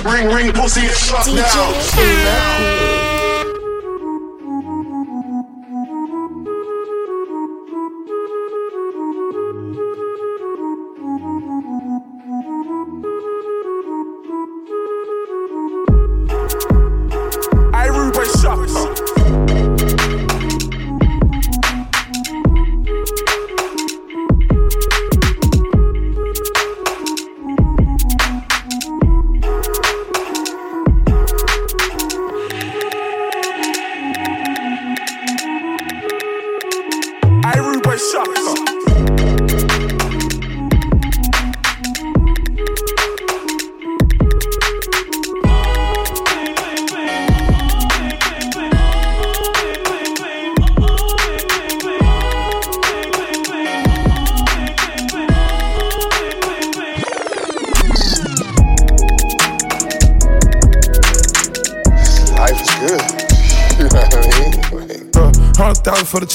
Ring, ring, pussy, shut down.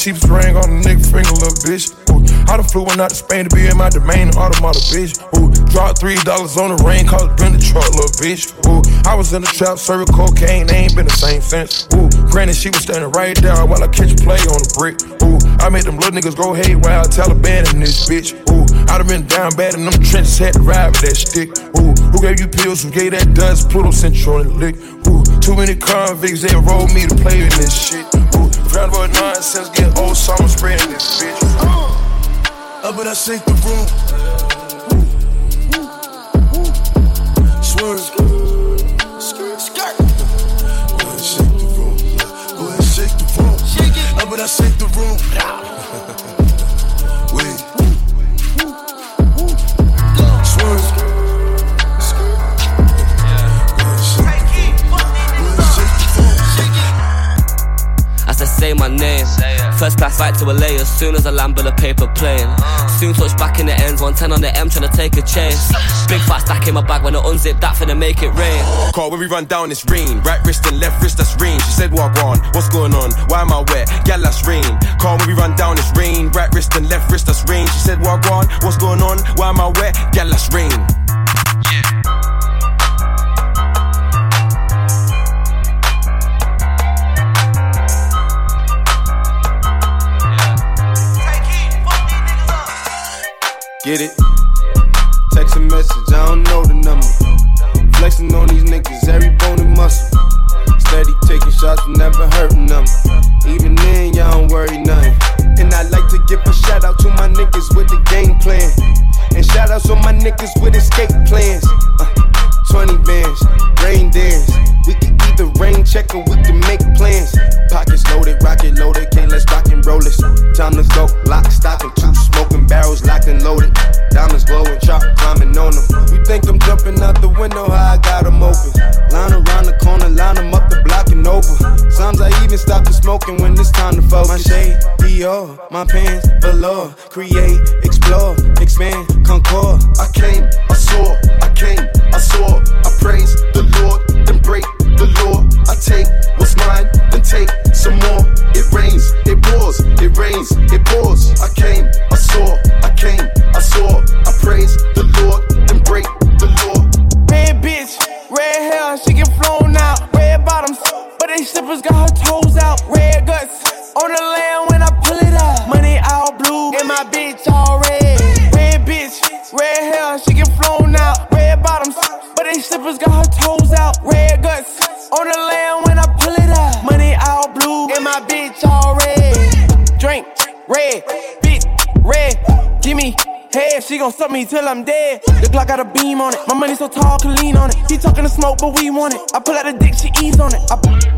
Cheapest ring on a nigga finger, little bitch. Ooh, I done flew one out to Spain to be in my domain, automata, bitch. Ooh, dropped three dollars on the rain, cause been the truck, little bitch. Ooh, I was in the trap, serving cocaine, they ain't been the same since. Ooh, granted, she was standing right there while I catch a play on the brick. Ooh, I made them little niggas go haywire, Taliban in this bitch. Ooh, I done been down bad in them trenches, had to ride with that stick. Ooh, who gave you pills, who gave that dust, Pluto Central and lick. Ooh, too many convicts, they rolled me to play in this shit. Ooh, round about nonsense, get old, so I'm spreading this bitch. Uh, but I shake the room. Swerve. Shake it. Uh, but I shake the room. say my name. First class flight to LA as soon as I land with a paper plane. Soon touch back in the ends, 110 on the M trying to take a chase. Big fat stack in my bag when I unzip that finna make it rain. Call when we run down, it's rain. Right wrist and left wrist, that's rain. She said, What on? What's going on? Why am I wet? Yeah, that's rain. Call when we run down, it's rain. Right wrist and left wrist, that's rain. She said, What on? What's going on? Why am I wet? Yeah, that's rain. Get it? Text a message, I don't know the number. Flexing on these niggas, every bone and muscle. Steady taking shots, never hurting them. Even then, y'all don't worry nothing. And I like to give a shout out to my niggas with the game plan. And shout outs on my niggas with escape plans. Uh, 20 bands, rain dance. We can either rain check or we can make plans. Pockets loaded, rocket loaded, can't let's rock and roll this. Time to go, lock, stock, and two slippers got her toes out. Red guts on the land when I pull it out. Money all blue, and my bitch all red. Red bitch, red hair, she get flown out. Red bottoms, but they slippers got her toes out. Red guts on the land when I pull it out. Money all blue, and my bitch all red. Drink, red, bitch, red. Give me head, she gon' suck me till I'm dead. The Glock got a beam on it. My money so tall, can lean on it. He talking to smoke, but we want it. I pull out the dick, she ease on it. I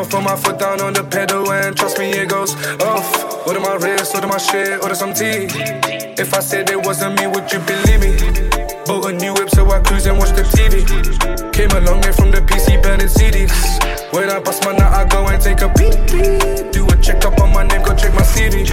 all. Put my foot down on the pedal and trust me, it goes off. Order my wrist, order my shit, order some tea. If I said it wasn't me, would you believe me? Bought a new whip, so I cruise and watch the TV. Came a long way from the PC burning CDs. When I bust my nut, I go and take a peek. Do a check up on my name, go check my CD.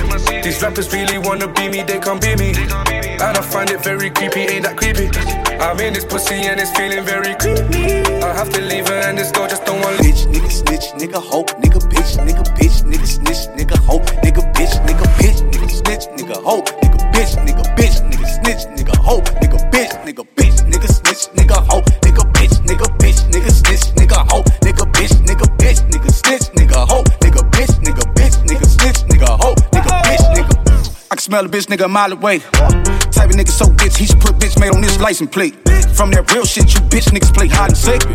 These rappers really wanna be me, they can't be me. And I find it very creepy, ain't that creepy? I'm in this pussy and it's feeling very creepy. I have to leave her and this girl just don't want Bitch, nigga, snitch, nigga, hoe, nigga, bitch, nigga, bitch, nigga, snitch, nigga, hoe, nigga, bitch, nigga, bitch, nigga, snitch, nigga, hoe, nigga, bitch, nigga, bitch, nigga, snitch, nigga, hoe, nigga, bitch, nigga, bitch, nigga, snitch, nigga, hoe, nigga, bitch, nigga, bitch, nigga, snitch, nigga, hoe, nigga, bitch, nigga, bitch, nigga, snitch, nigga, hoe, nigga, bitch, nigga, bitch, nigga, snitch, nigga, hoe, nigga, bitch, nigga. I can smell a bitch nigga a mile away. Type of nigga so bitch, he should put bitch made on his license plate. From that real shit, you bitch niggas play hide and seek.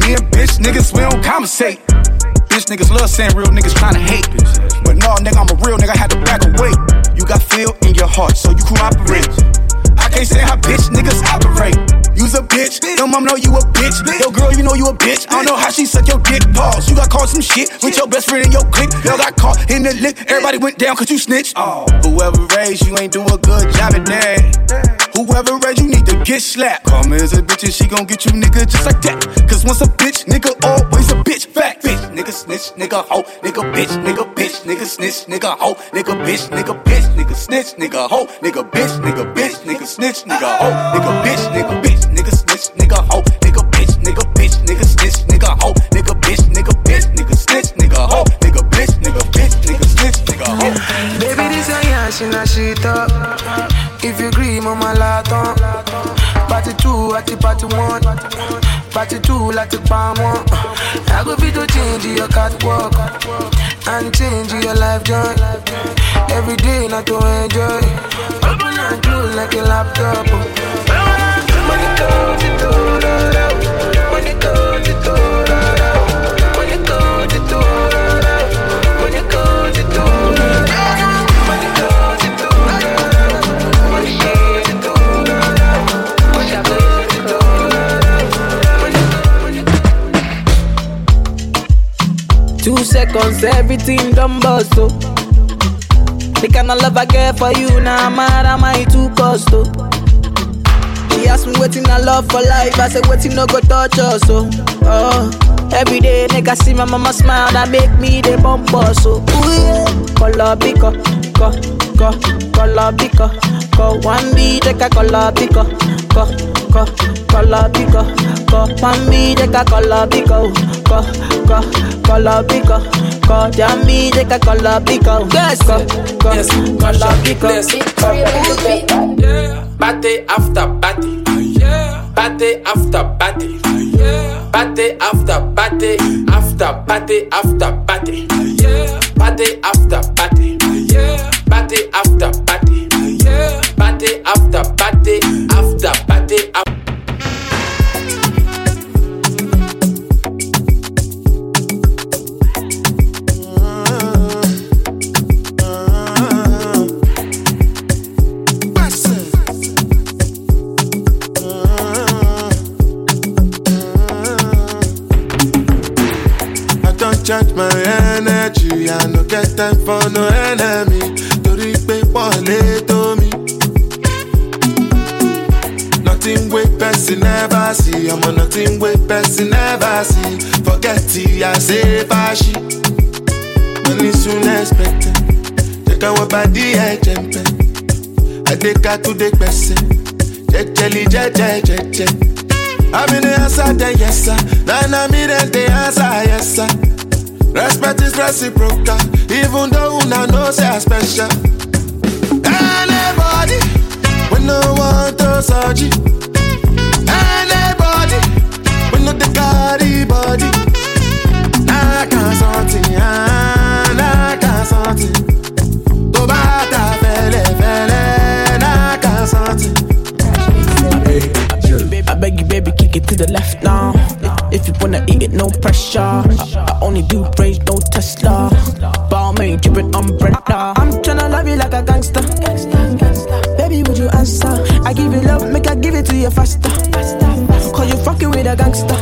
Me and bitch niggas, we don't conversate. Bitch niggas love saying real niggas tryna hate. But no, nigga, I'm a real nigga, I had to back away. You got feel in your heart, so you cooperate. Can't say how bitch niggas operate. You's a bitch, your mom know you a bitch. Yo, girl, you know you a bitch. I don't know how she suck your dick. Pause. You got caught some shit with your best friend in your clique. Y'all got caught in the lick. Everybody went down cause you snitched. Oh. Whoever raised you ain't do a good job at that. Whoever raised you need to get slapped. Karma is a bitch and she gon' get you nigga just like that. Cause once a bitch, nigga, always a bitch. Fact, bitch, nigga, snitch, nigga, hoe, nigga, bitch, nigga, bitch, nigga, snitch, nigga, hoe, nigga, bitch, nigga, bitch, nigga, snitch, nigga, hoe, nigga, bitch, nigga, bitch, nigga, snitch, nigga, hoe, nigga, bitch, nigga, bitch, nigga, snitch, nigga, hoe, nigga, bitch, nigga, bitch, nigga, snitch, nigga, hoe, nigga, bitch, nigga, bitch, nigga, snitch, nigga, hoe, nigga, bitch, nigga, bitch, nigga, snitch, nigga, hoe. Baby, this a yash in a shit up. If you agree, mama laton. Party two, at the party one. Party two, like the palm one. I go fit to change your catwalk and change your life joy. Every day, not to enjoy. Open and close like a laptop. When it goes, it oh. goes, when it goes, Two seconds, everything done bust, oh. The kind of love I get for you, now nah, mad am I too cost, oh. She asked me waiting I love for life, I said waiting no go touch us, oh. oh. Every day, nigga see my mama smile, that make me the bump us, oh. Ooh, yeah. Color pico, co, co, color pico, co. One beat, take a color pico, co, co, color pico, co. One beat, take a color pico, co, co, pico, co. Jam me, take a color pico, yes, co, co, Yes, color pico. Yeah. Party after party. Yeah. Party after party. Yeah. Party after party. After party after party. Yeah. Party after party. Yeah. Party after party. Wọlé tó mi. Nothing wey person never see, ọmọ nothing wey person never see. Forget it, I say fàṣì. Money soon expected, jẹ́ káwọn bá dí ẹ̀jẹ̀ ń pẹ́. Adéka tó dé gbẹ̀sẹ̀, jẹ́jẹ́lì jẹ́jẹ́ jẹ́jẹ́. I'm in the answer, then yes sir. Then I'm in the answer, yes sir. Respect is reciprocal, even though una know say I special. Anybody, we no want search it. Anybody, we no the carry body. Nah, can't something, nah, can't something. To bata fele fele, nah, can't something. I beg you, baby, kick it to the left now. If you wanna eat it, no pressure. I, I only do praise, no Tesla. Balmain, dripping umbrella. A gangster.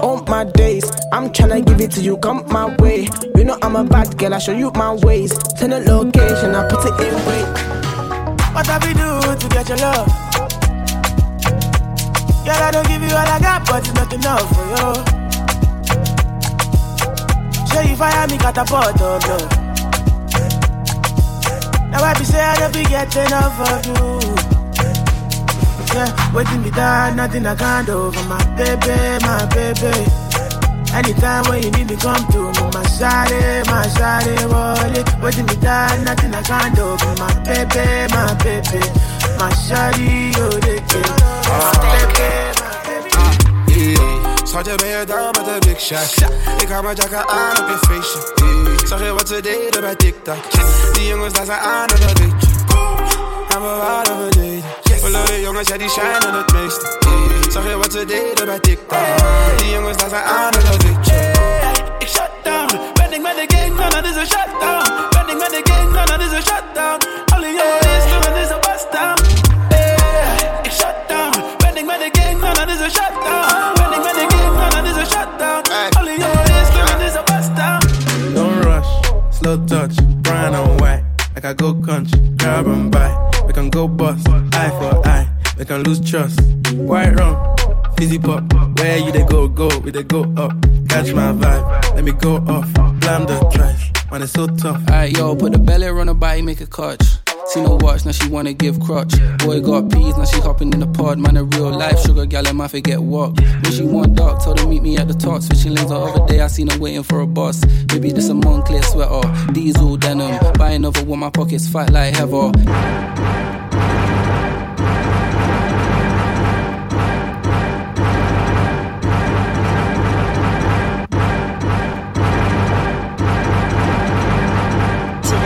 all my days. I'm tryna give it to you, come my way. You know I'm a bad girl, I show you my ways. Send a location, I put it in wait. What have we do to get your love? Girl, I don't give you all I got, but it's not enough for you. Say you fire me, catapult, oh no. Now I be say I don't be get enough of you. Yeah, waiting me down, nothing I can't do for my baby, my baby. Anytime when you need me, come to me, my shawty, my shawty, roll Waiting me down, nothing I can't do for my baby, my baby. My shawty, oh, they Schat, je ben je down met een big shot Ik hou jacka aan op je feestje yeah. Zag je wat ze deden bij TikTok Die jongens daar zijn aan dat ditje En we waren we deden We de jongens, ja die shinen het meeste Zag je wat ze deden bij TikTok. Die jongens daar zijn aan op dat ditje Ik shut down. Ben ik met de gang, dan dat is een shutdown Ben ik met de gang, dan dat is een shutdown Alle jongens, dan is een bust down Ik shut down. Ben ik met de gang, dan dat is een shutdown Ben ik met de gang, dan dat is een shutdown Alle jongens, dan is een bust down. Don't rush, slow touch, brown on white Like I go country, grab and buy We can go bust, eye for eye We can lose trust, white rum Fizzy pop, where you they go, go, we they go up. Catch my vibe, let me go off. Blam the trash, man, it's so tough. Alright, yo, put the belly on her body, make a catch. See no watch, now she wanna give crutch. Boy got peas, now she hopping in the pod. Man, a real life sugar gal, I might forget what. When she want dark, told her meet me at the top. Switching lanes the other day, I seen her waiting for a bus. Maybe this a Moncler sweater, diesel denim. Buying over with my pockets fat like heather.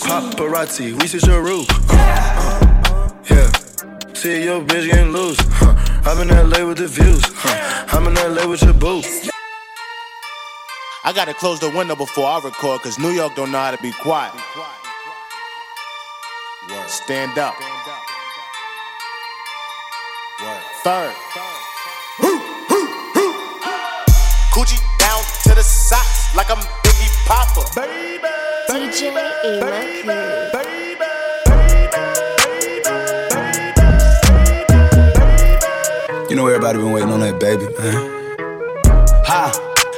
paparazzi, we switch your roof. Uh, uh, yeah, see your bitch getting loose. Huh. I'm in LA with the views. Huh. I'm in LA with your boo. I gotta close the window before I record, cause New York don't know how to be quiet. Stand up. Third. Coochie down to the socks like I'm Biggie Papa. Baby. DJ A. You know everybody been waiting on that baby, man.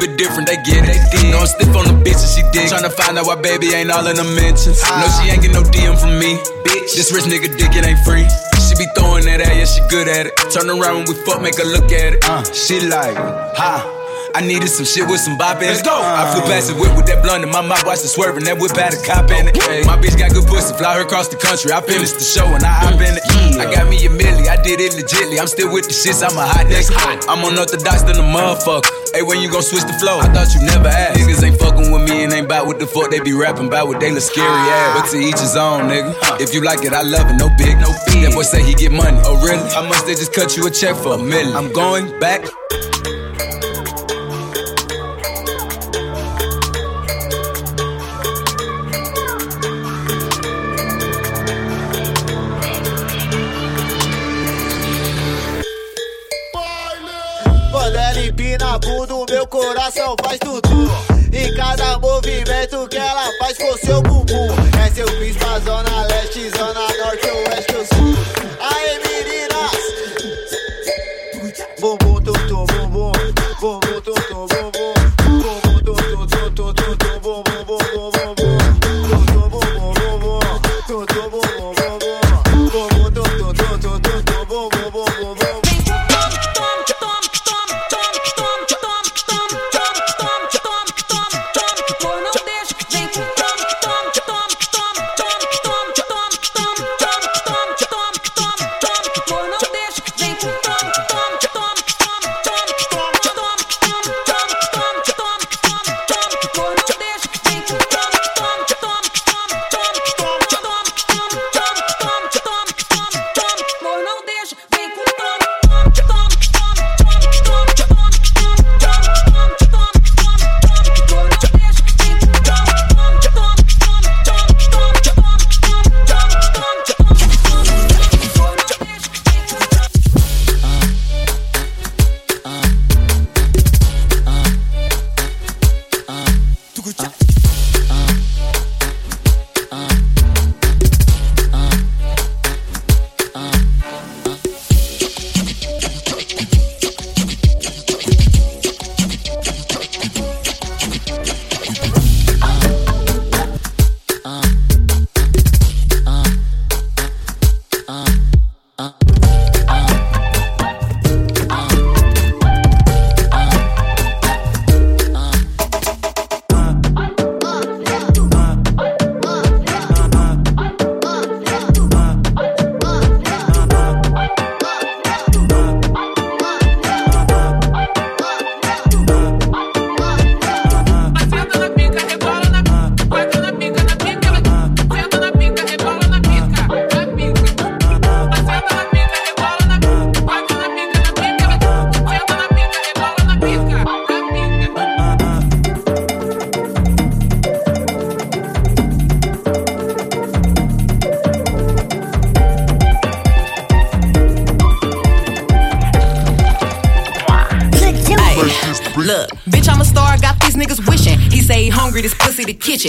bit different, they get it. They know I'm stiff on the bitch and she dig. Tryna find out why baby ain't all in the mentions. No, she ain't get no DM from me. Bitch, this rich nigga dick, it ain't free. She be throwing that at, yeah, she good at it. Turn around when we fuck, make her look at it. Uh, she like, ha. I needed some shit with some bop in it. Let's go. I flew past the whip with that blunt in my mouth, watched it swerving. That whip had a cop in it. Hey, My bitch got good pussy, fly her across the country. I finished the show and I hop in it. I got me a milli, I did it legitly. I'm still with the shits, I'm a hot nigga. I'm unorthodox than a motherfucker. Hey, when you gon' switch the flow? I thought you never asked. Niggas ain't fucking with me and ain't bout what the fuck they be rapping about what they look scary ass. Ah. But to each his own, nigga. If you like it, I love it, no big, no fee. That boy say he get money. Oh, really? How much they just cut you a check for a million? I'm going back. Coração faz tudo. E cada movimento que ela faz com seu bumbum.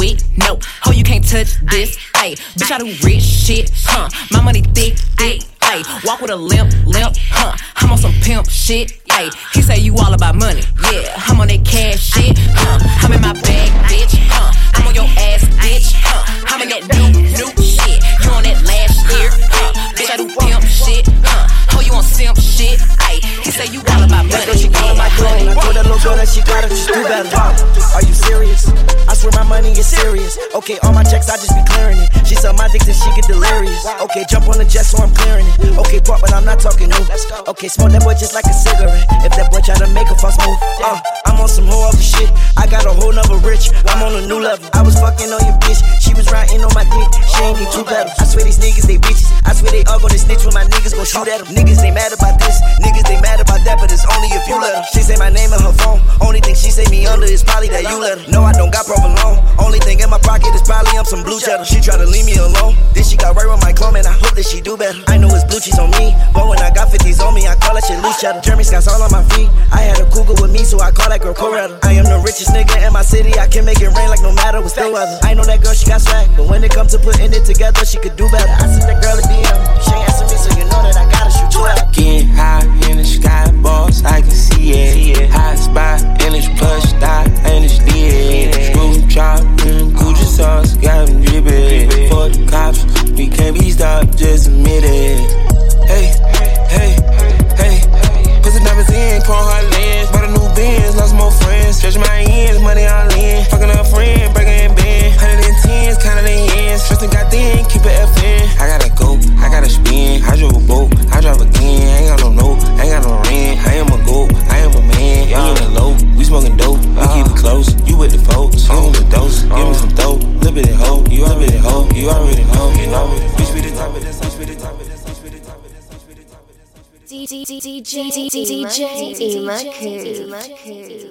with, no. Oh, you can't touch this, ayy. Bitch, I do rich shit, huh? My money thick, thick, ayy. Walk with a limp, limp, huh? I'm on some pimp shit, ayy. He say you all about money, yeah. I'm on that cash shit, huh? I'm in my bag, bitch, huh? I'm on your ass, bitch, huh? I just be clearing it. She sell my dick till she get delirious. Okay, jump on the jet so I'm clearing it. Okay, pop, but I'm not talking new. Okay, smoke that boy just like a cigarette. If that boy try to make a false move, uh, I'm on some whole other shit. I got a whole nother rich. I'm on a new level. I was fucking on your bitch. She was riding on my dick. She ain't need two pedals. I swear these niggas, they bitches. I swear they all gonna snitch when my niggas gon' shoot at them. Niggas, they mad about this. Niggas, they mad about that, but it's only if you let them. She say my name in her phone. Only thing she say me under is probably that you let her. No, I don't got provolone. Probably I'm some blue cheddar. She try to leave me alone. Then she got right with my clone, and I hope that she do better. I know it's blue cheese on me, but when I got 50s on me, I call that shit loose cheddar. Jeremy Scott's all on my feet. I had a cougar with me, so I call that girl Coretta. I am the richest nigga in my city. I can make it rain like no matter what's the weather. I know that girl, she got swag, but when it comes to putting it together, she could do better. I sent that girl a DM. She ain't answer me, so you know that I gotta shoot you out. Getting high in the sky, boss, I can see it. Hot spot in this plush dot, and it's lit. Screw Gucci sauce, got them drippin'. For the cops, we can't be stopped, just admit it.